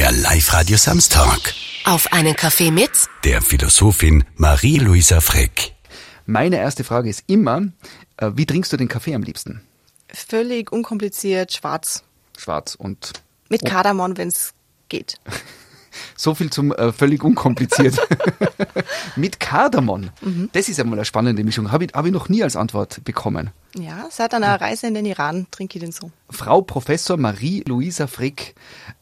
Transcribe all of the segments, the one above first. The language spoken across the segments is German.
Der Live-Radio Samstag. Auf einen Kaffee mit Der Philosophin Marie-Louisa Freck. Meine erste Frage ist immer, äh, wie trinkst du den Kaffee am liebsten? Völlig unkompliziert, schwarz. Schwarz und Mit Kardamom, wenn es geht. so viel zum äh, völlig unkompliziert. Mit Kardamom. Das ist einmal eine spannende Mischung. Habe ich, hab ich noch nie als Antwort bekommen. Ja, seit einer Reise in den Iran trinke ich den so. Frau Professor Marie-Louisa Frick,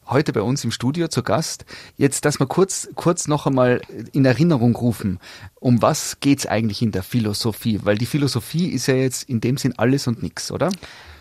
heute bei uns im Studio zu Gast. Jetzt, dass wir kurz, kurz noch einmal in Erinnerung rufen, um was geht's eigentlich in der Philosophie? Weil die Philosophie ist ja jetzt in dem Sinn alles und nichts, oder?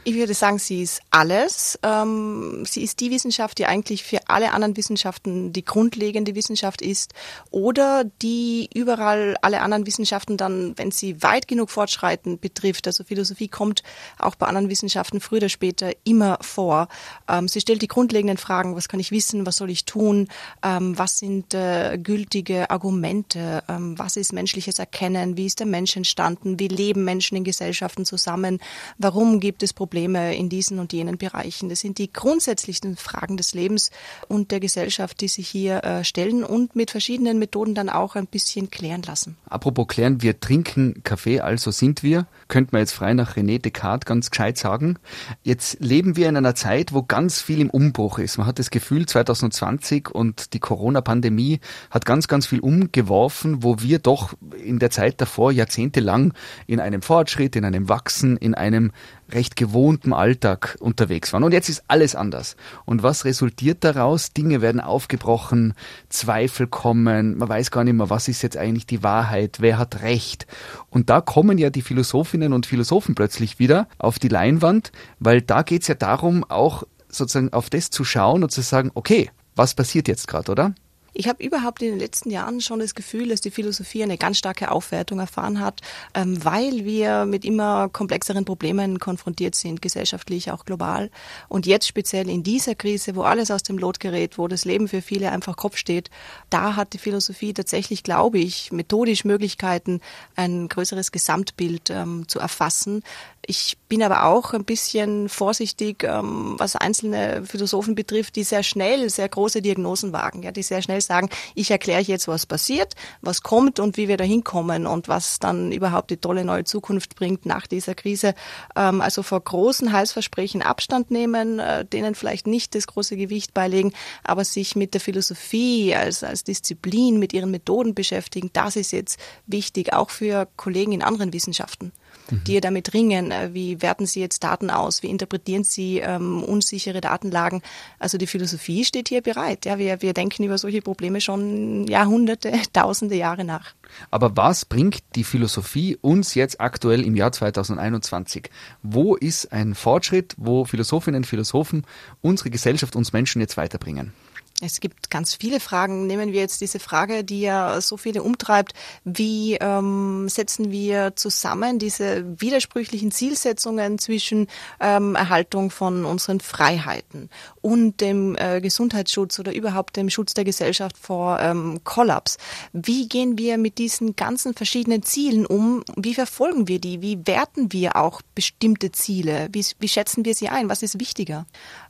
Ich würde sagen, sie ist alles. Ähm, sie ist die Wissenschaft, die eigentlich für alle anderen Wissenschaften die grundlegende Wissenschaft ist oder die überall alle anderen Wissenschaften dann, wenn sie weit genug fortschreiten, betrifft. Also Philosophie kommt auch bei anderen Wissenschaften früher oder später immer vor. Ähm, sie stellt die grundlegenden Fragen, was kann ich wissen, was soll ich tun, ähm, was sind äh, gültige Argumente, was ist menschliches Erkennen, wie ist der Mensch entstanden, wie leben Menschen in Gesellschaften zusammen, warum gibt es Probleme in diesen und jenen Bereichen. Das sind die grundsätzlichsten Fragen des Lebens und der Gesellschaft, die sich hier äh, stellen und mit verschiedenen Methoden dann auch ein bisschen klären lassen. Apropos klären, wir trinken Kaffee, also sind wir. Könnte man jetzt frei nach René Descartes ganz gescheit sagen. Jetzt leben wir in einer Zeit, wo ganz viel im Umbruch ist. Man hat das Gefühl, 2020 und die Corona-Pandemie hat ganz, ganz viel umgeworfen, wo wir doch in der Zeit davor jahrzehntelang in einem Fortschritt, in einem Wachsen, in einem recht gewohnten Alltag unterwegs waren. Und jetzt ist alles anders. Und was resultiert daraus? Dinge werden aufgebrochen, Zweifel kommen, man weiß gar nicht mehr, was ist jetzt eigentlich die Wahrheit, wer hat Recht. Und da kommen ja die Philosophinnen und Philosophen plötzlich wieder auf die Leinwand, weil da geht's ja darum, auch sozusagen auf das zu schauen und zu sagen, okay, was passiert jetzt gerade, oder? Ich habe überhaupt in den letzten Jahren schon das Gefühl, dass die Philosophie eine ganz starke Aufwertung erfahren hat, ähm, weil wir mit immer komplexeren Problemen konfrontiert sind, gesellschaftlich, auch global. Und jetzt speziell in dieser Krise, wo alles aus dem Lot gerät, wo das Leben für viele einfach Kopf steht, da hat die Philosophie tatsächlich, glaube ich, methodisch Möglichkeiten, ein größeres Gesamtbild ähm, zu erfassen. Ich bin aber auch ein bisschen vorsichtig, ähm, was einzelne Philosophen betrifft, die sehr schnell sehr große Diagnosen wagen, ja, die sehr schnell sagen, ich erkläre jetzt, was passiert, was kommt und wie wir da hinkommen und was dann überhaupt die tolle neue Zukunft bringt nach dieser Krise. Ähm, also vor großen Heilsversprechen Abstand nehmen, äh, denen vielleicht nicht das große Gewicht beilegen, aber sich mit der Philosophie als, als Disziplin, mit ihren Methoden beschäftigen, das ist jetzt wichtig, auch für Kollegen in anderen Wissenschaften die ja damit ringen. Äh, Wie werten sie jetzt Daten aus? Wie interpretieren sie ähm, unsichere Datenlagen? Also die Philosophie steht hier bereit. Ja, wir, wir denken über solche Probleme schon Jahrhunderte, Tausende Jahre nach. Aber was bringt die Philosophie uns jetzt aktuell im Jahr 2021? Wo ist ein Fortschritt, wo Philosophinnen und Philosophen unsere Gesellschaft, uns Menschen jetzt weiterbringen? Es gibt ganz viele Fragen. Nehmen wir jetzt diese Frage, die ja so viele umtreibt. Wie ähm, setzen wir zusammen diese widersprüchlichen Zielsetzungen zwischen ähm, Erhaltung von unseren Freiheiten und dem äh, Gesundheitsschutz oder überhaupt dem Schutz der Gesellschaft vor ähm, Kollaps? Wie gehen wir mit diesen ganzen verschiedenen Zielen um? Wie verfolgen wir die? Wie werten wir auch bestimmte Ziele? Wie, wie schätzen wir sie ein? Was ist wichtiger?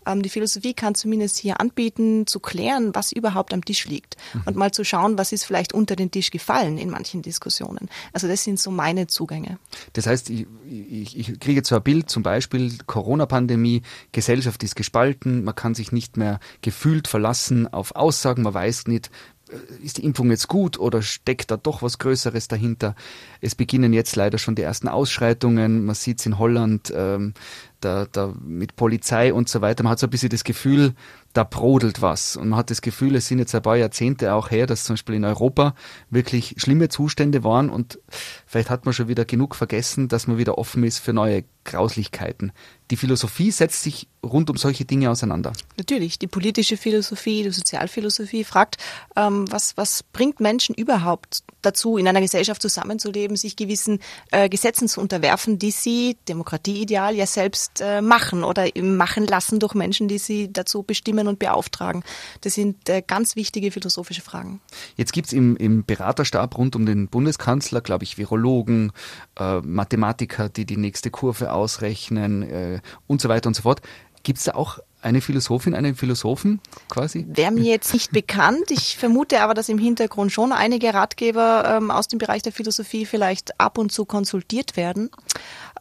Ähm, die Philosophie kann zumindest hier anbieten, zu klären, was überhaupt am Tisch liegt und mal zu schauen, was ist vielleicht unter den Tisch gefallen in manchen Diskussionen. Also das sind so meine Zugänge. Das heißt, ich, ich, ich kriege ein Bild, zum Beispiel Corona-Pandemie, Gesellschaft ist gespalten, man kann sich nicht mehr gefühlt verlassen auf Aussagen, man weiß nicht, äh, ist die Impfung jetzt gut oder steckt da doch was Größeres dahinter? Es beginnen jetzt leider schon die ersten Ausschreitungen. Man sieht es in Holland ähm, da, da mit Polizei und so weiter. Man hat so ein bisschen das Gefühl, da brodelt was. Und man hat das Gefühl, es sind jetzt ein paar Jahrzehnte auch her, dass zum Beispiel in Europa wirklich schlimme Zustände waren und vielleicht hat man schon wieder genug vergessen, dass man wieder offen ist für neue Grauslichkeiten. Die Philosophie setzt sich rund um solche Dinge auseinander. Natürlich, die politische Philosophie, die Sozialphilosophie fragt, ähm, was, was bringt Menschen überhaupt dazu, in einer Gesellschaft zusammenzuleben, sich gewissen äh, Gesetzen zu unterwerfen, die sie, Demokratieideal, ja selbst äh, machen oder machen lassen durch Menschen, die sie dazu bestimmen und beauftragen. Das sind äh, ganz wichtige philosophische Fragen. Jetzt gibt's im, im Beraterstab rund um den Bundeskanzler, glaube ich, Virologen, äh, Mathematiker, die die nächste Kurve ausrechnen äh, und so weiter und so fort. Gibt's da auch eine Philosophin, einen Philosophen quasi? Wäre mir jetzt nicht bekannt. Ich vermute aber, dass im Hintergrund schon einige Ratgeber ähm, aus dem Bereich der Philosophie vielleicht ab und zu konsultiert werden.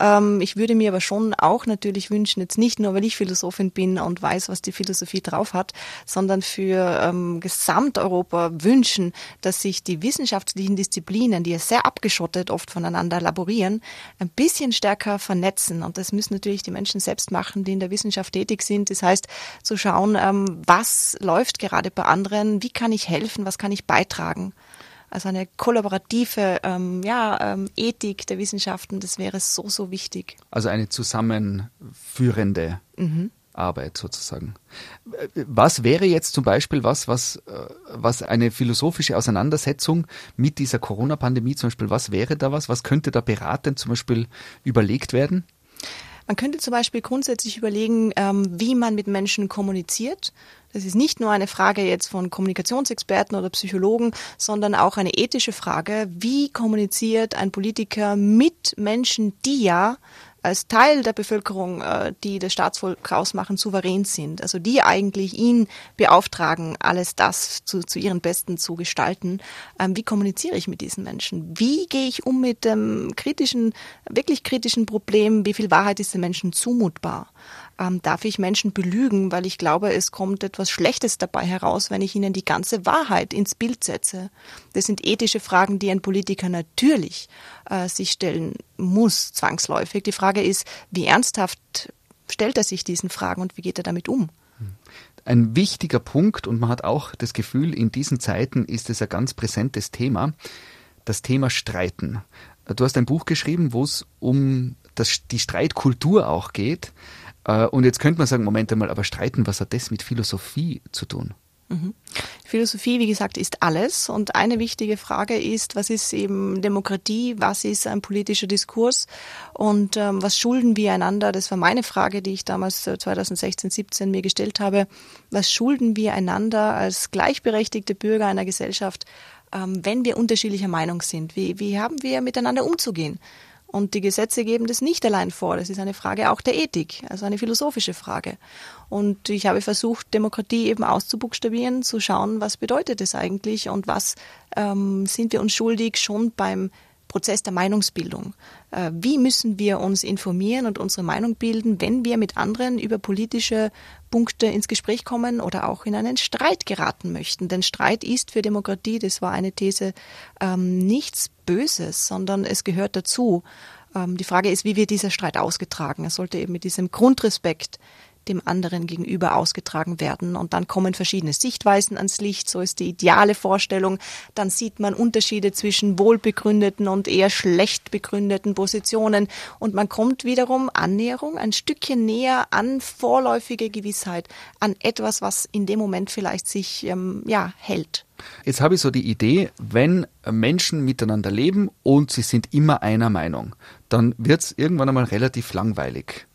Ähm, ich würde mir aber schon auch natürlich wünschen, jetzt nicht nur, weil ich Philosophin bin und weiß, was die Philosophie drauf hat, sondern für ähm, Gesamteuropa wünschen, dass sich die wissenschaftlichen Disziplinen, die ja sehr abgeschottet oft voneinander laborieren, ein bisschen stärker vernetzen. Und das müssen natürlich die Menschen selbst machen, die in der Wissenschaft tätig sind. Das heißt, zu schauen, ähm, was läuft gerade bei anderen, wie kann ich helfen, was kann ich beitragen. Also eine kollaborative ähm, ja, ähm, Ethik der Wissenschaften, das wäre so, so wichtig. Also eine zusammenführende mhm. Arbeit sozusagen. Was wäre jetzt zum Beispiel was, was, äh, was eine philosophische Auseinandersetzung mit dieser Corona-Pandemie zum Beispiel, was wäre da was? Was könnte da beratend zum Beispiel überlegt werden? Man könnte zum Beispiel grundsätzlich überlegen, ähm, wie man mit Menschen kommuniziert. Das ist nicht nur eine Frage jetzt von Kommunikationsexperten oder Psychologen, sondern auch eine ethische Frage. Wie kommuniziert ein Politiker mit Menschen, die ja als Teil der Bevölkerung, äh, die das Staatsvolk ausmachen, souverän sind. Also die eigentlich ihn beauftragen, alles das zu, zu ihren Besten zu gestalten. Ähm, wie kommuniziere ich mit diesen Menschen? Wie gehe ich um mit dem kritischen, wirklich kritischen Problem? Wie viel Wahrheit ist den Menschen zumutbar? Ähm, darf ich Menschen belügen, weil ich glaube, es kommt etwas Schlechtes dabei heraus, wenn ich ihnen die ganze Wahrheit ins Bild setze. Das sind ethische Fragen, die ein Politiker natürlich äh, sich stellen muss, zwangsläufig. Die Frage ist, wie ernsthaft stellt er sich diesen Fragen und wie geht er damit um? Ein wichtiger Punkt, und man hat auch das Gefühl, in diesen Zeiten ist es ein ganz präsentes Thema, das Thema Streiten. Du hast ein Buch geschrieben, wo es um das, die Streitkultur auch geht. Äh, und jetzt könnte man sagen, Moment einmal, aber streiten, was hat das mit Philosophie zu tun? Mhm. Philosophie, wie gesagt, ist alles. Und eine wichtige Frage ist, was ist eben Demokratie, was ist ein politischer Diskurs und ähm, was schulden wir einander? Das war meine Frage, die ich damals 2016, äh, 17 mir gestellt habe. Was schulden wir einander als gleichberechtigte Bürger einer Gesellschaft, ähm, wenn wir unterschiedlicher Meinung sind? Wie, wie haben wir miteinander umzugehen? Und die Gesetze geben das nicht allein vor. Das ist eine Frage auch der Ethik, also eine philosophische Frage. Und ich habe versucht, Demokratie eben auszubuchstabieren, zu schauen, was bedeutet es eigentlich und was ähm, sind wir uns schuldig schon beim Prozess der Meinungsbildung. Äh, wie müssen wir uns informieren und unsere Meinung bilden, wenn wir mit anderen über politische Punkte ins Gespräch kommen oder auch in einen Streit geraten möchten? Denn Streit ist für Demokratie, das war eine These, ähm, nichts Böses, sondern es gehört dazu. Ähm, die Frage ist, wie wird dieser Streit ausgetragen? Er sollte eben mit diesem Grundrespekt dem anderen gegenüber ausgetragen werden. Und dann kommen verschiedene Sichtweisen ans Licht, so ist die ideale Vorstellung. Dann sieht man Unterschiede zwischen wohlbegründeten und eher schlecht begründeten Positionen. Und man kommt wiederum Annäherung ein Stückchen näher an vorläufige Gewissheit, an etwas, was in dem Moment vielleicht sich ähm, ja, hält. Jetzt habe ich so die Idee, wenn Menschen miteinander leben und sie sind immer einer Meinung, dann wird es irgendwann einmal relativ langweilig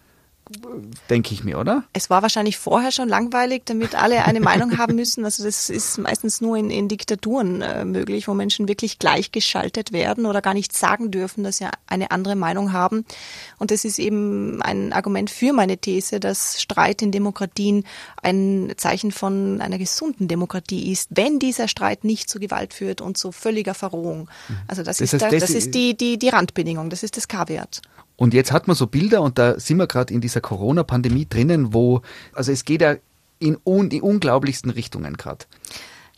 denke ich mir, oder? Es war wahrscheinlich vorher schon langweilig, damit alle eine Meinung haben müssen. Also das ist meistens nur in, in Diktaturen äh, möglich, wo Menschen wirklich gleichgeschaltet werden oder gar nicht sagen dürfen, dass sie eine andere Meinung haben. Und das ist eben ein Argument für meine These, dass Streit in Demokratien ein Zeichen von einer gesunden Demokratie ist, wenn dieser Streit nicht zu Gewalt führt und zu völliger Verrohung. Also das, das ist, heißt, der, das ist die, die, die Randbedingung, das ist das K-Wert. Und jetzt hat man so Bilder und da sind wir gerade in dieser Corona-Pandemie drinnen, wo, also es geht ja in un, die unglaublichsten Richtungen gerade.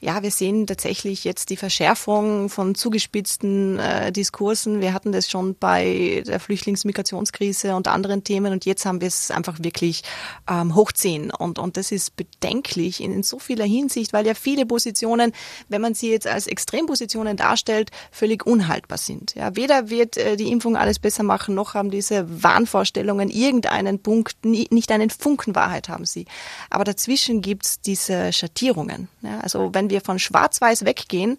Ja, wir sehen tatsächlich jetzt die Verschärfung von zugespitzten äh, Diskursen. Wir hatten das schon bei der Flüchtlingsmigrationskrise und anderen Themen und jetzt haben wir es einfach wirklich ähm, hochziehen. Und, und das ist bedenklich in, in so vieler Hinsicht, weil ja viele Positionen, wenn man sie jetzt als Extrempositionen darstellt, völlig unhaltbar sind. Ja, weder wird äh, die Impfung alles besser machen, noch haben diese Wahnvorstellungen irgendeinen Punkt, nie, nicht einen Funken Wahrheit haben sie. Aber dazwischen gibt's diese Schattierungen. Ja, also wenn wir von Schwarz-Weiß weggehen,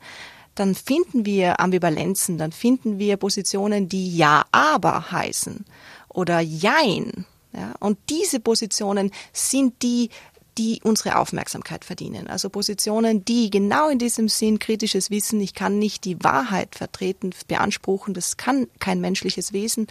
dann finden wir Ambivalenzen, dann finden wir Positionen, die Ja, aber heißen oder Jein. Ja? Und diese Positionen sind die, die unsere Aufmerksamkeit verdienen. Also Positionen, die genau in diesem Sinn kritisches Wissen, ich kann nicht die Wahrheit vertreten, beanspruchen, das kann kein menschliches Wesen,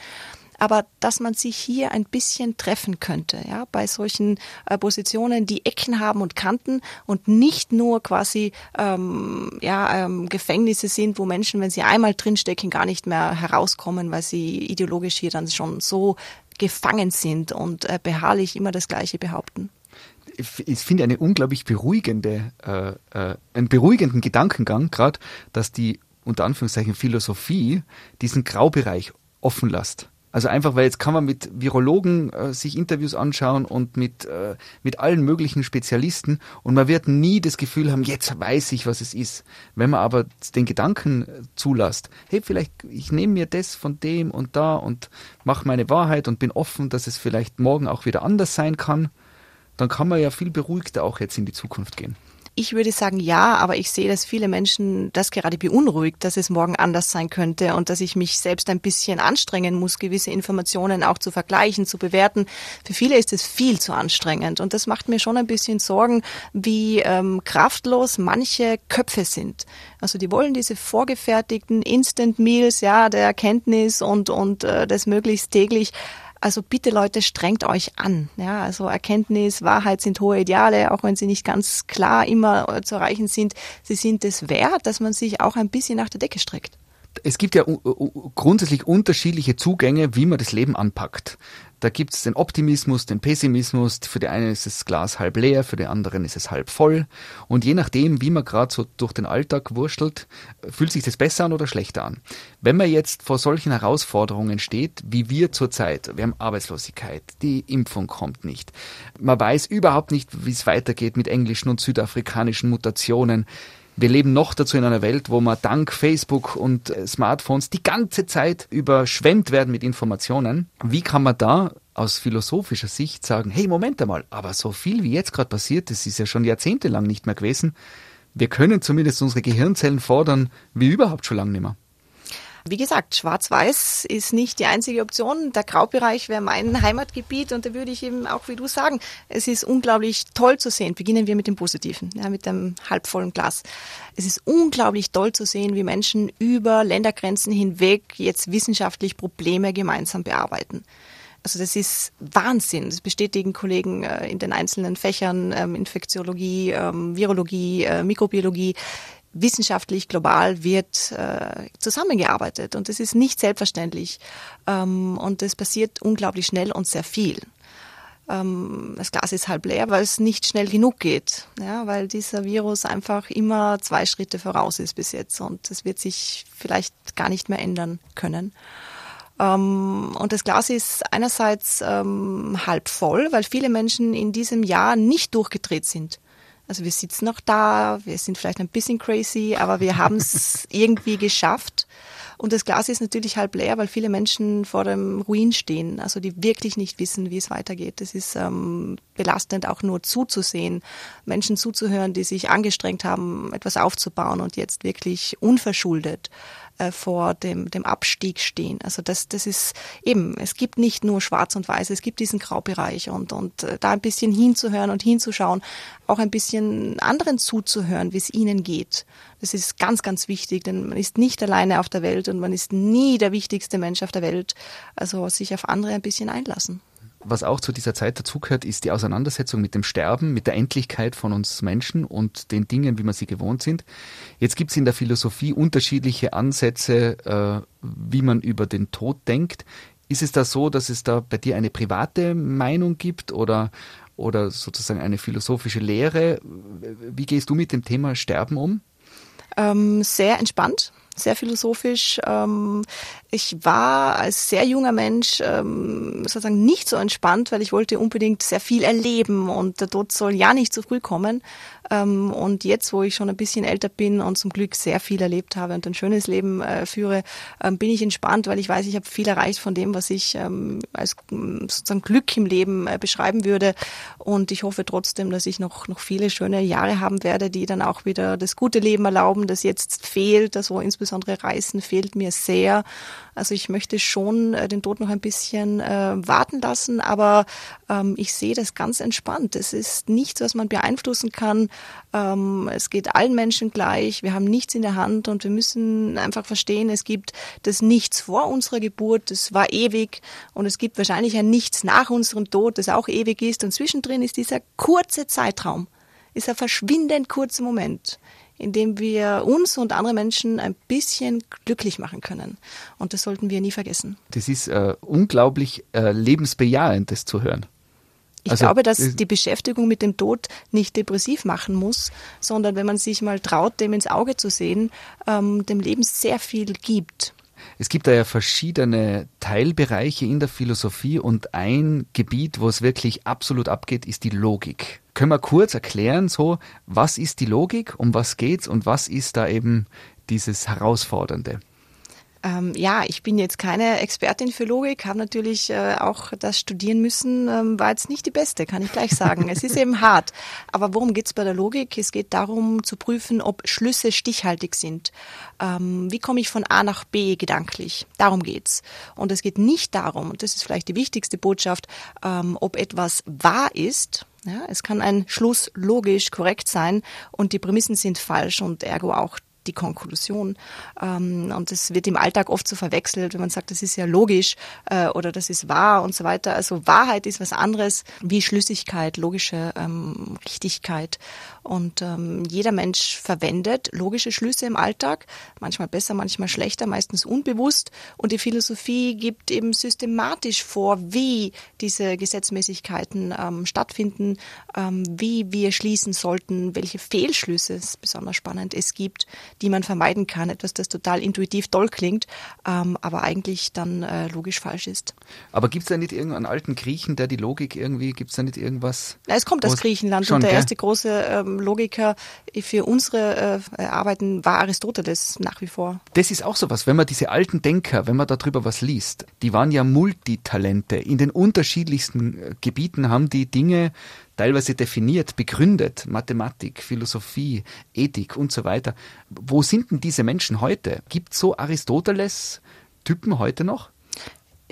aber dass man sich hier ein bisschen treffen könnte, ja, bei solchen äh, Positionen, die Ecken haben und Kanten und nicht nur quasi ähm, ja, ähm, Gefängnisse sind, wo Menschen, wenn sie einmal drinstecken, gar nicht mehr herauskommen, weil sie ideologisch hier dann schon so gefangen sind und äh, beharrlich immer das Gleiche behaupten ich finde eine unglaublich beruhigende, äh, äh, einen beruhigenden Gedankengang, gerade, dass die unter Anführungszeichen Philosophie diesen Graubereich offen lässt. Also einfach, weil jetzt kann man mit Virologen äh, sich Interviews anschauen und mit, äh, mit allen möglichen Spezialisten und man wird nie das Gefühl haben, jetzt weiß ich, was es ist. Wenn man aber den Gedanken äh, zulässt, hey, vielleicht ich nehme mir das von dem und da und mache meine Wahrheit und bin offen, dass es vielleicht morgen auch wieder anders sein kann, dann kann man ja viel beruhigter auch jetzt in die Zukunft gehen. Ich würde sagen ja, aber ich sehe, dass viele Menschen das gerade beunruhigt, dass es morgen anders sein könnte und dass ich mich selbst ein bisschen anstrengen muss, gewisse Informationen auch zu vergleichen, zu bewerten. Für viele ist es viel zu anstrengend und das macht mir schon ein bisschen Sorgen, wie ähm, kraftlos manche Köpfe sind. Also die wollen diese vorgefertigten Instant Meals, ja, der Erkenntnis und und äh, das möglichst täglich also bitte Leute, strengt euch an. Ja, also Erkenntnis, Wahrheit sind hohe Ideale, auch wenn sie nicht ganz klar immer äh, zu erreichen sind. Sie sind es wert, dass man sich auch ein bisschen nach der Decke streckt es gibt ja grundsätzlich unterschiedliche Zugänge, wie man das Leben anpackt. Da gibt es den Optimismus, den Pessimismus. Für die einen ist das Glas halb leer, für die anderen ist es halb voll. Und je nachdem, wie man gerade so durch den Alltag wurschtelt, fühlt sich das besser an oder schlechter an. Wenn man jetzt vor solchen Herausforderungen steht, wie wir zurzeit, wir haben Arbeitslosigkeit, die Impfung kommt nicht, man weiß überhaupt nicht, wie es weitergeht mit englischen und südafrikanischen Mutationen. Wir leben noch dazu in einer Welt, wo man dank Facebook und äh, Smartphones die ganze Zeit überschwemmt werden mit Informationen. Wie kann man da aus philosophischer Sicht sagen, hey, Moment einmal, aber so viel wie jetzt gerade passiert, das ist ja schon jahrzehntelang nicht mehr gewesen. Wir können zumindest unsere Gehirnzellen fordern, wie überhaupt schon lange nicht mehr. Wie gesagt, Schwarz-Weiß ist nicht die einzige Option. Der Graubereich wäre mein Heimatgebiet und da würde ich eben auch wie du sagen, es ist unglaublich toll zu sehen. Beginnen wir mit dem Positiven, ja, mit dem halbvollen Glas. Es ist unglaublich toll zu sehen, wie Menschen über Ländergrenzen hinweg jetzt wissenschaftlich Probleme gemeinsam bearbeiten. Also das ist Wahnsinn. Das bestätigen Kollegen äh, in den einzelnen Fächern, ähm, Infektiologie, ähm, Virologie, äh, Mikrobiologie wissenschaftlich global wird äh, zusammengearbeitet und das ist nicht selbstverständlich ähm, und das passiert unglaublich schnell und sehr viel. Ähm, das Glas ist halb leer, weil es nicht schnell genug geht, ja, weil dieser Virus einfach immer zwei Schritte voraus ist bis jetzt und das wird sich vielleicht gar nicht mehr ändern können. Ähm, und das Glas ist einerseits ähm, halb voll, weil viele Menschen in diesem Jahr nicht durchgedreht sind also wir sitzen noch da, wir sind vielleicht ein bisschen crazy, aber wir haben es irgendwie geschafft. Und das Glas ist natürlich halb leer, weil viele Menschen vor dem Ruin stehen, also die wirklich nicht wissen, wie es weitergeht. Es ist ähm, belastend, auch nur zuzusehen, Menschen zuzuhören, die sich angestrengt haben, etwas aufzubauen und jetzt wirklich unverschuldet äh, vor dem, dem Abstieg stehen. Also das, das ist eben, es gibt nicht nur Schwarz und Weiß, es gibt diesen Graubereich und, und äh, da ein bisschen hinzuhören und hinzuschauen, auch ein bisschen anderen zuzuhören, wie es ihnen geht. Das ist ganz, ganz wichtig, denn man ist nicht alleine auf der Welt und man ist nie der wichtigste Mensch auf der Welt. Also sich auf andere ein bisschen einlassen was auch zu dieser Zeit dazugehört, ist die Auseinandersetzung mit dem Sterben, mit der Endlichkeit von uns Menschen und den Dingen, wie wir sie gewohnt sind. Jetzt gibt es in der Philosophie unterschiedliche Ansätze, äh, wie man über den Tod denkt. Ist es da so, dass es da bei dir eine private Meinung gibt oder, oder sozusagen eine philosophische Lehre? Wie gehst du mit dem Thema Sterben um? Ähm, sehr entspannt sehr philosophisch. Ähm, ich war als sehr junger Mensch ähm, sozusagen nicht so entspannt, weil ich wollte unbedingt sehr viel erleben und der Tod soll ja nicht zu früh kommen. Ähm, und jetzt, wo ich schon ein bisschen älter bin und zum Glück sehr viel erlebt habe und ein schönes Leben äh, führe, ähm, bin ich entspannt, weil ich weiß, ich habe viel erreicht von dem, was ich ähm, als sozusagen Glück im Leben äh, beschreiben würde. Und ich hoffe trotzdem, dass ich noch, noch viele schöne Jahre haben werde, die dann auch wieder das gute Leben erlauben, das jetzt fehlt, insbesondere insbesondere Reisen fehlt mir sehr. Also ich möchte schon äh, den Tod noch ein bisschen äh, warten lassen, aber ähm, ich sehe das ganz entspannt. Es ist nichts, was man beeinflussen kann. Ähm, es geht allen Menschen gleich. Wir haben nichts in der Hand und wir müssen einfach verstehen, es gibt das Nichts vor unserer Geburt, das war ewig und es gibt wahrscheinlich ein Nichts nach unserem Tod, das auch ewig ist und zwischendrin ist dieser kurze Zeitraum, ist ein verschwindend kurzer Moment in dem wir uns und andere Menschen ein bisschen glücklich machen können. Und das sollten wir nie vergessen. Das ist äh, unglaublich äh, lebensbejahend, das zu hören. Ich also, glaube, dass die Beschäftigung mit dem Tod nicht depressiv machen muss, sondern wenn man sich mal traut, dem ins Auge zu sehen, ähm, dem Leben sehr viel gibt. Es gibt da ja verschiedene Teilbereiche in der Philosophie und ein Gebiet, wo es wirklich absolut abgeht, ist die Logik. Können wir kurz erklären, so, was ist die Logik, um was geht's und was ist da eben dieses Herausfordernde? Ähm, ja, ich bin jetzt keine Expertin für Logik, habe natürlich äh, auch das studieren müssen, ähm, war jetzt nicht die beste, kann ich gleich sagen. es ist eben hart. Aber worum geht's bei der Logik? Es geht darum zu prüfen, ob Schlüsse stichhaltig sind. Ähm, wie komme ich von A nach B gedanklich? Darum geht's. Und es geht nicht darum, und das ist vielleicht die wichtigste Botschaft, ähm, ob etwas wahr ist, ja, es kann ein Schluss logisch korrekt sein und die Prämissen sind falsch und ergo auch die Konklusion. Ähm, und das wird im Alltag oft so verwechselt, wenn man sagt, das ist ja logisch äh, oder das ist wahr und so weiter. Also Wahrheit ist was anderes wie Schlüssigkeit, logische ähm, Richtigkeit. Und ähm, jeder Mensch verwendet logische Schlüsse im Alltag, manchmal besser, manchmal schlechter, meistens unbewusst. Und die Philosophie gibt eben systematisch vor, wie diese Gesetzmäßigkeiten ähm, stattfinden, ähm, wie wir schließen sollten, welche Fehlschlüsse, ist besonders spannend, es gibt, die man vermeiden kann. Etwas, das total intuitiv toll klingt, ähm, aber eigentlich dann äh, logisch falsch ist. Aber gibt es da nicht irgendeinen alten Griechen, der die Logik irgendwie, gibt es da nicht irgendwas? Ja, es kommt aus Griechenland schon, und der gell? erste große ähm, Logiker für unsere äh, Arbeiten war Aristoteles nach wie vor. Das ist auch sowas, wenn man diese alten Denker, wenn man darüber was liest, die waren ja Multitalente. In den unterschiedlichsten äh, Gebieten haben die Dinge teilweise definiert, begründet, Mathematik, Philosophie, Ethik und so weiter. Wo sind denn diese Menschen heute? Gibt so Aristoteles Typen heute noch?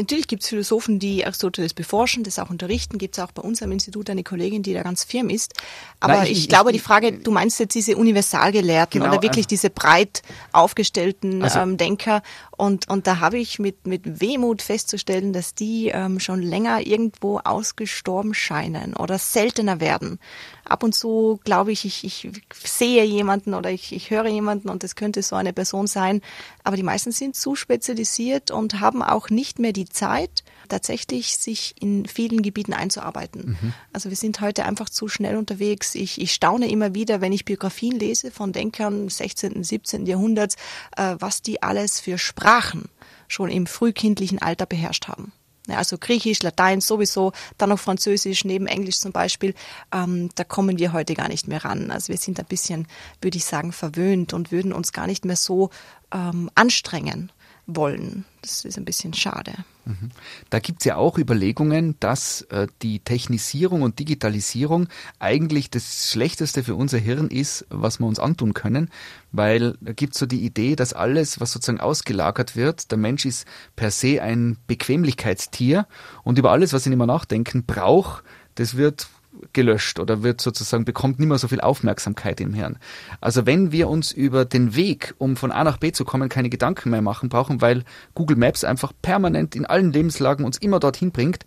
Natürlich gibt es Philosophen, die Aristoteles beforschen, das auch unterrichten. Gibt es auch bei uns am Institut eine Kollegin, die da ganz firm ist. Aber Nein, ich, ich, glaube, ich, die Frage, du meinst jetzt diese Universalgelehrten genau, oder wirklich äh, diese breit aufgestellten also, ähm, Denker. Und, und da habe ich mit, mit Wehmut festzustellen, dass die ähm, schon länger irgendwo ausgestorben scheinen oder seltener werden. Ab und zu glaube ich, ich, ich sehe jemanden oder ich, ich höre jemanden und es könnte so eine Person sein. Aber die meisten sind zu spezialisiert und haben auch nicht mehr die Zeit, tatsächlich sich in vielen Gebieten einzuarbeiten. Mhm. Also wir sind heute einfach zu schnell unterwegs. Ich, ich staune immer wieder, wenn ich Biografien lese von Denkern 16., 17. Jahrhunderts, äh, was die alles für Sprachen schon im frühkindlichen Alter beherrscht haben. Ja, also Griechisch, Latein sowieso, dann noch Französisch neben Englisch zum Beispiel. Ähm, da kommen wir heute gar nicht mehr ran. Also wir sind ein bisschen, würde ich sagen, verwöhnt und würden uns gar nicht mehr so ähm, anstrengen wollen. Das ist ein bisschen schade. Mhm. Da gibt es ja auch Überlegungen, dass äh, die Technisierung und Digitalisierung eigentlich das Schlechteste für unser Hirn ist, was wir uns antun können, weil da gibt es so die Idee, dass alles, was sozusagen ausgelagert wird, der Mensch ist per se ein Bequemlichkeitstier und über alles, was ihn immer nachdenken braucht, das wird gelöscht oder wird sozusagen, bekommt nicht mehr so viel Aufmerksamkeit im Hirn. Also wenn wir uns über den Weg, um von A nach B zu kommen, keine Gedanken mehr machen brauchen, weil Google Maps einfach permanent in allen Lebenslagen uns immer dorthin bringt,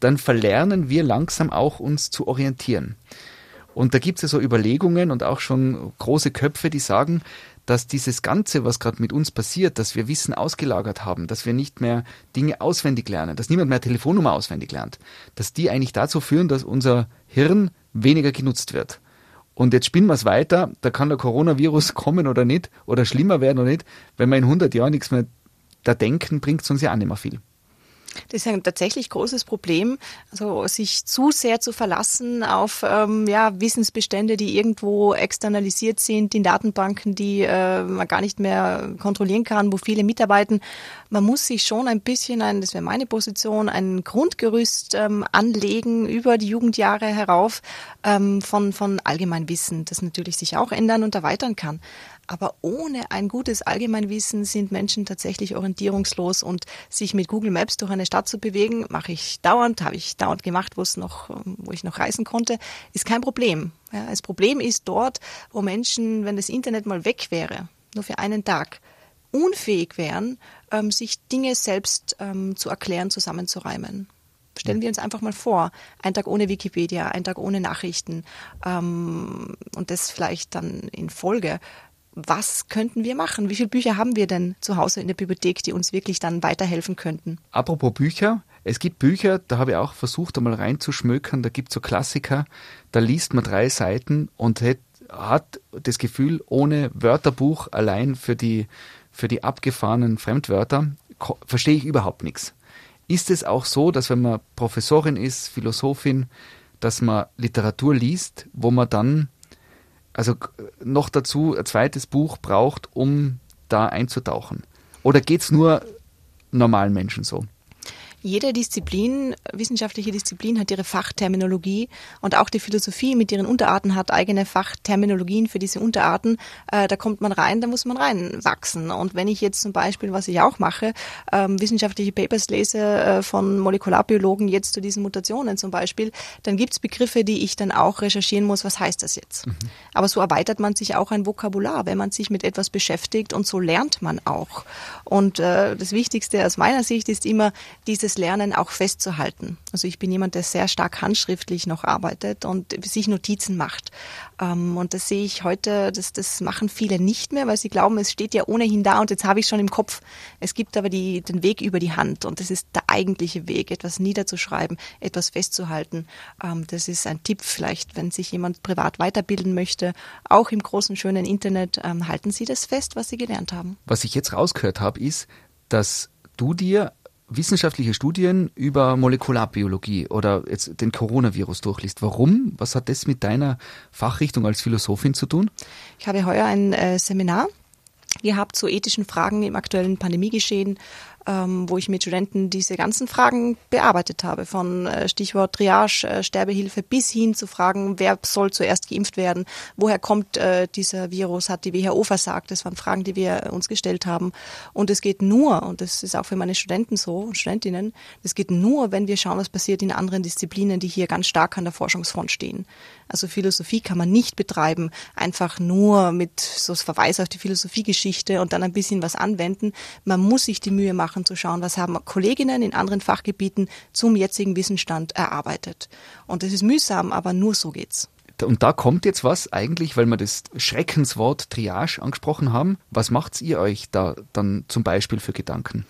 dann verlernen wir langsam auch uns zu orientieren. Und da gibt es ja so Überlegungen und auch schon große Köpfe, die sagen, dass dieses Ganze, was gerade mit uns passiert, dass wir Wissen ausgelagert haben, dass wir nicht mehr Dinge auswendig lernen, dass niemand mehr Telefonnummer auswendig lernt, dass die eigentlich dazu führen, dass unser Hirn weniger genutzt wird. Und jetzt spinnen wir es weiter, da kann der Coronavirus kommen oder nicht, oder schlimmer werden oder nicht, wenn wir in 100 Jahren nichts mehr da denken, bringt es uns ja auch nicht mehr viel. Das ist ein tatsächlich großes Problem, also sich zu sehr zu verlassen auf ähm, ja, Wissensbestände, die irgendwo externalisiert sind, in Datenbanken, die äh, man gar nicht mehr kontrollieren kann, wo viele mitarbeiten. Man muss sich schon ein bisschen, ein, das wäre meine Position, ein Grundgerüst ähm, anlegen über die Jugendjahre herauf ähm, von, von Allgemeinwissen, das natürlich sich auch ändern und erweitern kann. Aber ohne ein gutes Allgemeinwissen sind Menschen tatsächlich orientierungslos und sich mit Google Maps durch eine Stadt zu bewegen, mache ich dauernd, habe ich dauernd gemacht, wo es noch, wo ich noch reisen konnte, ist kein Problem. Ja, das Problem ist dort, wo Menschen, wenn das Internet mal weg wäre, nur für einen Tag, unfähig wären, ähm, sich Dinge selbst ähm, zu erklären, zusammenzureimen. Stellen wir uns einfach mal vor, ein Tag ohne Wikipedia, ein Tag ohne Nachrichten ähm, und das vielleicht dann in Folge was könnten wir machen? Wie viele Bücher haben wir denn zu Hause in der Bibliothek, die uns wirklich dann weiterhelfen könnten? Apropos Bücher, es gibt Bücher, da habe ich auch versucht, einmal reinzuschmökern, da gibt es so Klassiker, da liest man drei Seiten und hat das Gefühl, ohne Wörterbuch allein für die, für die abgefahrenen Fremdwörter verstehe ich überhaupt nichts. Ist es auch so, dass wenn man Professorin ist, Philosophin, dass man Literatur liest, wo man dann also noch dazu ein zweites Buch braucht, um da einzutauchen? Oder geht es nur normalen Menschen so? Jede Disziplin, wissenschaftliche Disziplin hat ihre Fachterminologie und auch die Philosophie mit ihren Unterarten hat eigene Fachterminologien für diese Unterarten. Äh, da kommt man rein, da muss man reinwachsen. Und wenn ich jetzt zum Beispiel, was ich auch mache, ähm, wissenschaftliche Papers lese äh, von Molekularbiologen jetzt zu diesen Mutationen zum Beispiel, dann gibt es Begriffe, die ich dann auch recherchieren muss, was heißt das jetzt. Mhm. Aber so erweitert man sich auch ein Vokabular, wenn man sich mit etwas beschäftigt und so lernt man auch. Und äh, das Wichtigste aus meiner Sicht ist immer dieses dieses Lernen auch festzuhalten. Also ich bin jemand, der sehr stark handschriftlich noch arbeitet und sich Notizen macht. Ähm, und das sehe ich heute, das, das machen viele nicht mehr, weil sie glauben, es steht ja ohnehin da und jetzt habe ich schon im Kopf. Es gibt aber die, den Weg über die Hand und das ist der eigentliche Weg, etwas niederzuschreiben, etwas festzuhalten. Ähm, das ist ein Tipp vielleicht, wenn sich jemand privat weiterbilden möchte, auch im großen, schönen Internet, ähm, halten Sie das fest, was Sie gelernt haben. Was ich jetzt rausgehört habe, ist, dass du dir wissenschaftliche Studien über Molekularbiologie oder jetzt den Coronavirus durchliest. Warum? Was hat das mit deiner Fachrichtung als Philosophin zu tun? Ich habe heuer ein äh, Seminar gehabt zu ethischen Fragen im aktuellen Pandemiegeschehen ähm, wo ich mit Studenten diese ganzen Fragen bearbeitet habe, von äh, Stichwort Triage, äh, Sterbehilfe bis hin zu Fragen, wer soll zuerst geimpft werden, woher kommt äh, dieser Virus, hat die WHO versagt, das waren Fragen, die wir uns gestellt haben. Und es geht nur, und das ist auch für meine Studenten so und Studentinnen, es geht nur, wenn wir schauen, was passiert in anderen Disziplinen, die hier ganz stark an der Forschungsfront stehen. Also Philosophie kann man nicht betreiben, einfach nur mit so Verweis auf die Philosophiegeschichte und dann ein bisschen was anwenden. Man muss sich die Mühe machen zu schauen, was haben Kolleginnen in anderen Fachgebieten zum jetzigen Wissensstand erarbeitet. Und das ist mühsam, aber nur so geht's. Und da kommt jetzt was eigentlich, weil wir das Schreckenswort Triage angesprochen haben. Was macht ihr euch da dann zum Beispiel für Gedanken?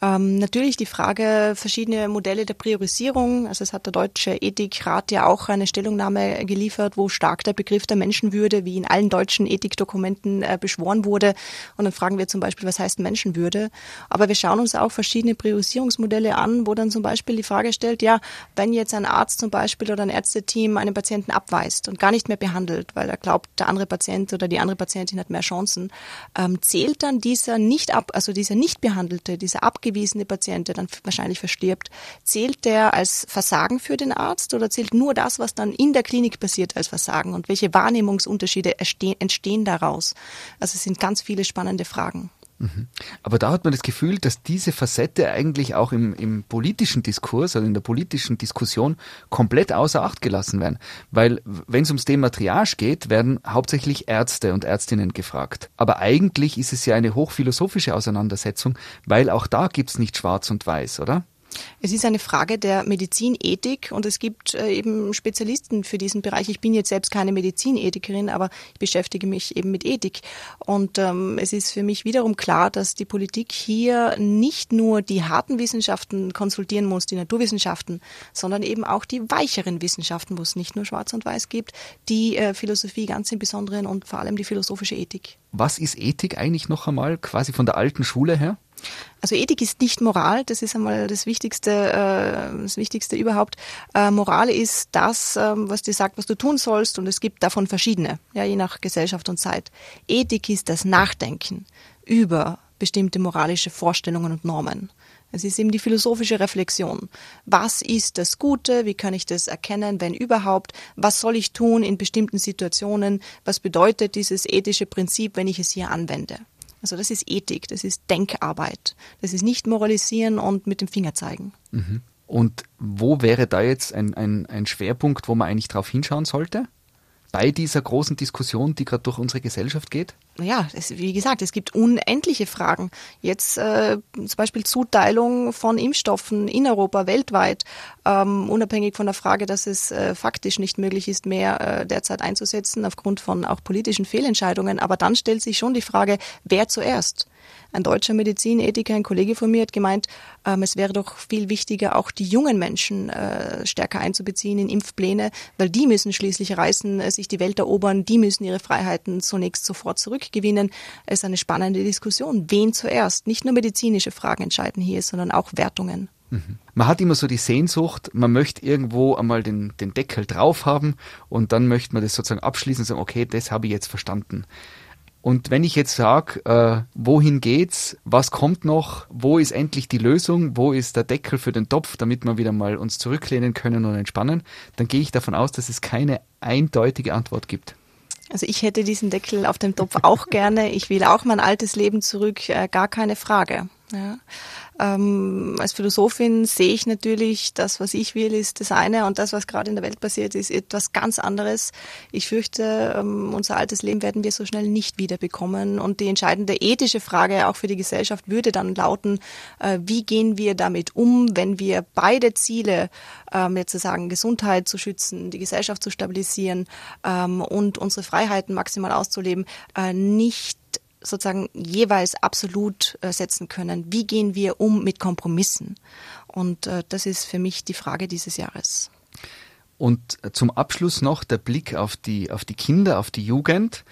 Ähm, natürlich die Frage verschiedene Modelle der Priorisierung. Also es hat der Deutsche Ethikrat ja auch eine Stellungnahme geliefert, wo stark der Begriff der Menschenwürde, wie in allen deutschen Ethikdokumenten äh, beschworen wurde. Und dann fragen wir zum Beispiel, was heißt Menschenwürde? Aber wir schauen uns auch verschiedene Priorisierungsmodelle an, wo dann zum Beispiel die Frage stellt, ja, wenn jetzt ein Arzt zum Beispiel oder ein Ärzteteam einen Patienten abweist und gar nicht mehr behandelt, weil er glaubt, der andere Patient oder die andere Patientin hat mehr Chancen, ähm, zählt dann dieser nicht ab, also dieser nicht behandelte, dieser abge abgewiesene Patient, der dann wahrscheinlich verstirbt, zählt der als Versagen für den Arzt oder zählt nur das, was dann in der Klinik passiert, als Versagen? Und welche Wahrnehmungsunterschiede entstehen daraus? Also es sind ganz viele spannende Fragen. Aber da hat man das Gefühl, dass diese Facette eigentlich auch im, im politischen Diskurs, also in der politischen Diskussion komplett außer Acht gelassen werden. Weil wenn es ums Thema Triage geht, werden hauptsächlich Ärzte und Ärztinnen gefragt. Aber eigentlich ist es ja eine hochphilosophische Auseinandersetzung, weil auch da gibt es nicht schwarz und weiß, oder? Es ist eine Frage der Medizinethik und es gibt äh, eben Spezialisten für diesen Bereich. Ich bin jetzt selbst keine Medizinethikerin, aber ich beschäftige mich eben mit Ethik. Und ähm, es ist für mich wiederum klar, dass die Politik hier nicht nur die harten Wissenschaften konsultieren muss, die Naturwissenschaften, sondern eben auch die weicheren Wissenschaften, wo es nicht nur Schwarz und Weiß gibt, die äh, Philosophie ganz im Besonderen und vor allem die philosophische Ethik. Was ist Ethik eigentlich noch einmal, quasi von der alten Schule her? Also Ethik ist nicht Moral, das ist einmal das Wichtigste, äh, das Wichtigste überhaupt. Äh, Moral ist das, äh, was dir sagt, was du tun sollst, und es gibt davon verschiedene, ja, je nach Gesellschaft und Zeit. Ethik ist das Nachdenken über bestimmte moralische Vorstellungen und Normen. Es ist eben die philosophische Reflexion. Was ist das Gute? Wie kann ich das erkennen, wenn überhaupt? Was soll ich tun in bestimmten Situationen? Was bedeutet dieses ethische Prinzip, wenn ich es hier anwende? Also das ist Ethik, das ist Denkarbeit. Das ist nicht moralisieren und mit dem Finger zeigen. Mhm. Und wo wäre da jetzt ein, ein, ein Schwerpunkt, wo man eigentlich drauf hinschauen sollte? Bei dieser großen Diskussion, die gerade durch unsere Gesellschaft geht? Ja, es, wie gesagt, es gibt unendliche Fragen. Jetzt äh, zum Beispiel Zuteilung von Impfstoffen in Europa, weltweit, ähm, unabhängig von der Frage, dass es äh, faktisch nicht möglich ist, mehr äh, derzeit einzusetzen, aufgrund von auch politischen Fehlentscheidungen. Aber dann stellt sich schon die Frage, wer zuerst? Ein deutscher Medizinethiker, ein Kollege von mir hat gemeint, ähm, es wäre doch viel wichtiger, auch die jungen Menschen äh, stärker einzubeziehen in Impfpläne, weil die müssen schließlich reisen, äh, sich die Welt erobern, die müssen ihre Freiheiten zunächst sofort zurückgewinnen. Es ist eine spannende Diskussion. Wen zuerst? Nicht nur medizinische Fragen entscheiden hier, sondern auch Wertungen. Mhm. Man hat immer so die Sehnsucht, man möchte irgendwo einmal den, den Deckel drauf haben und dann möchte man das sozusagen abschließen und sagen, okay, das habe ich jetzt verstanden. Und wenn ich jetzt sage, äh, wohin geht's, was kommt noch, wo ist endlich die Lösung, wo ist der Deckel für den Topf, damit wir wieder mal uns zurücklehnen können und entspannen, dann gehe ich davon aus, dass es keine eindeutige Antwort gibt. Also ich hätte diesen Deckel auf dem Topf auch gerne. Ich will auch mein altes Leben zurück, äh, gar keine Frage. Ja. Ähm, als Philosophin sehe ich natürlich, das, was ich will, ist das eine und das, was gerade in der Welt passiert, ist etwas ganz anderes. Ich fürchte, ähm, unser altes Leben werden wir so schnell nicht wiederbekommen. Und die entscheidende ethische Frage auch für die Gesellschaft würde dann lauten, äh, wie gehen wir damit um, wenn wir beide Ziele, ähm, jetzt zu sagen, Gesundheit zu schützen, die Gesellschaft zu stabilisieren ähm, und unsere Freiheiten maximal auszuleben, äh, nicht sozusagen jeweils absolut äh, setzen können. Wie gehen wir um mit Kompromissen? Und äh, das ist für mich die Frage dieses Jahres. Und zum Abschluss noch der Blick auf die, auf die Kinder, auf die Jugend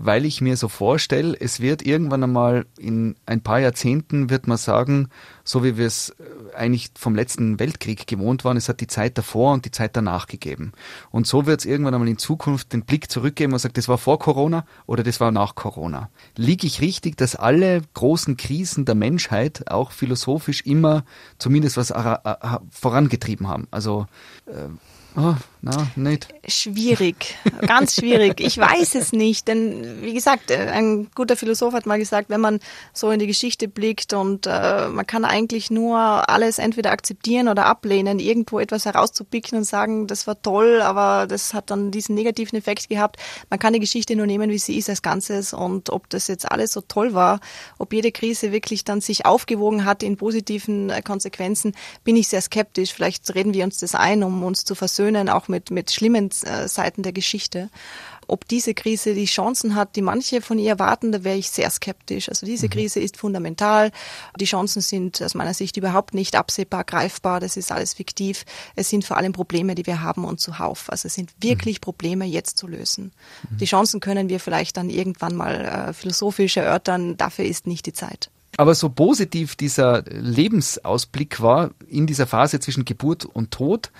weil ich mir so vorstelle, es wird irgendwann einmal in ein paar Jahrzehnten wird man sagen, so wie wir es äh, eigentlich vom letzten Weltkrieg gewohnt waren, es hat die Zeit davor und die Zeit danach gegeben. Und so wird es irgendwann einmal in Zukunft den Blick zurückgeben und sagt, das war vor Corona oder das war nach Corona. Liege ich richtig, dass alle großen Krisen der Menschheit auch philosophisch immer zumindest was vorangetrieben haben? Also äh, Oh, na, nicht. Schwierig, ganz schwierig. Ich weiß es nicht, denn wie gesagt, äh, ein guter Philosoph hat mal gesagt, wenn man so in die Geschichte blickt und äh, man kann eigentlich nur alles entweder akzeptieren oder ablehnen, irgendwo etwas herauszupicken und sagen, das war toll, aber das hat dann diesen negativen Effekt gehabt. Man kann die Geschichte nur nehmen, wie sie ist als Ganzes und ob das jetzt alles so toll war, ob jede Krise wirklich dann sich aufgewogen hat in positiven äh, Konsequenzen, bin ich sehr skeptisch. Vielleicht reden wir uns das ein, um uns zu versöhnen versöhnen, auch mit, mit schlimmen äh, Seiten der Geschichte. Ob diese Krise die Chancen hat, die manche von ihr erwarten, da wäre ich sehr skeptisch. Also diese mhm. Krise ist fundamental. Die Chancen sind aus meiner Sicht überhaupt nicht absehbar, greifbar. Das ist alles fiktiv. Es sind vor allem Probleme, die wir haben und zuhauf. Also es sind wirklich mhm. Probleme jetzt zu lösen. Mhm. Die Chancen können wir vielleicht dann irgendwann mal äh, philosophisch erörtern. Dafür ist nicht die Zeit. Aber so positiv dieser Lebensausblick war in dieser Phase zwischen Geburt und Tod,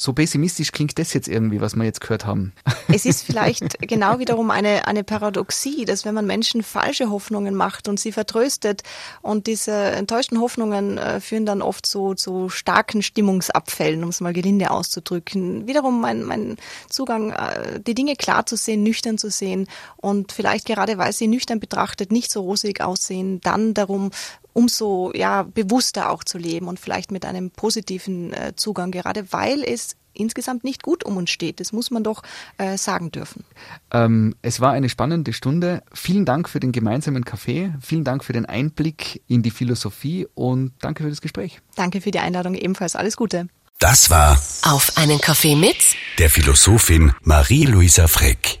so pessimistisch klingt das jetzt irgendwie, was wir jetzt gehört haben. Es ist vielleicht genau wiederum eine, eine Paradoxie, dass wenn man Menschen falsche Hoffnungen macht und sie vertröstet und diese enttäuschten Hoffnungen äh, führen dann oft zu, zu starken Stimmungsabfällen, um es mal gelinde auszudrücken. Wiederum mein, mein Zugang, äh, die Dinge klar zu sehen, nüchtern zu sehen und vielleicht gerade weil sie nüchtern betrachtet nicht so rosig aussehen, dann darum umso ja bewusster auch zu leben und vielleicht mit einem positiven äh, Zugang, gerade weil es insgesamt nicht gut um uns steht. Das muss man doch äh, sagen dürfen. Ähm, es war eine spannende Stunde. Vielen Dank für den gemeinsamen Kaffee. Vielen Dank für den Einblick in die Philosophie und danke für das Gespräch. Danke für die Einladung ebenfalls. Alles Gute. Das war Auf einen Kaffee mit der Philosophin Marie-Louisa Freck.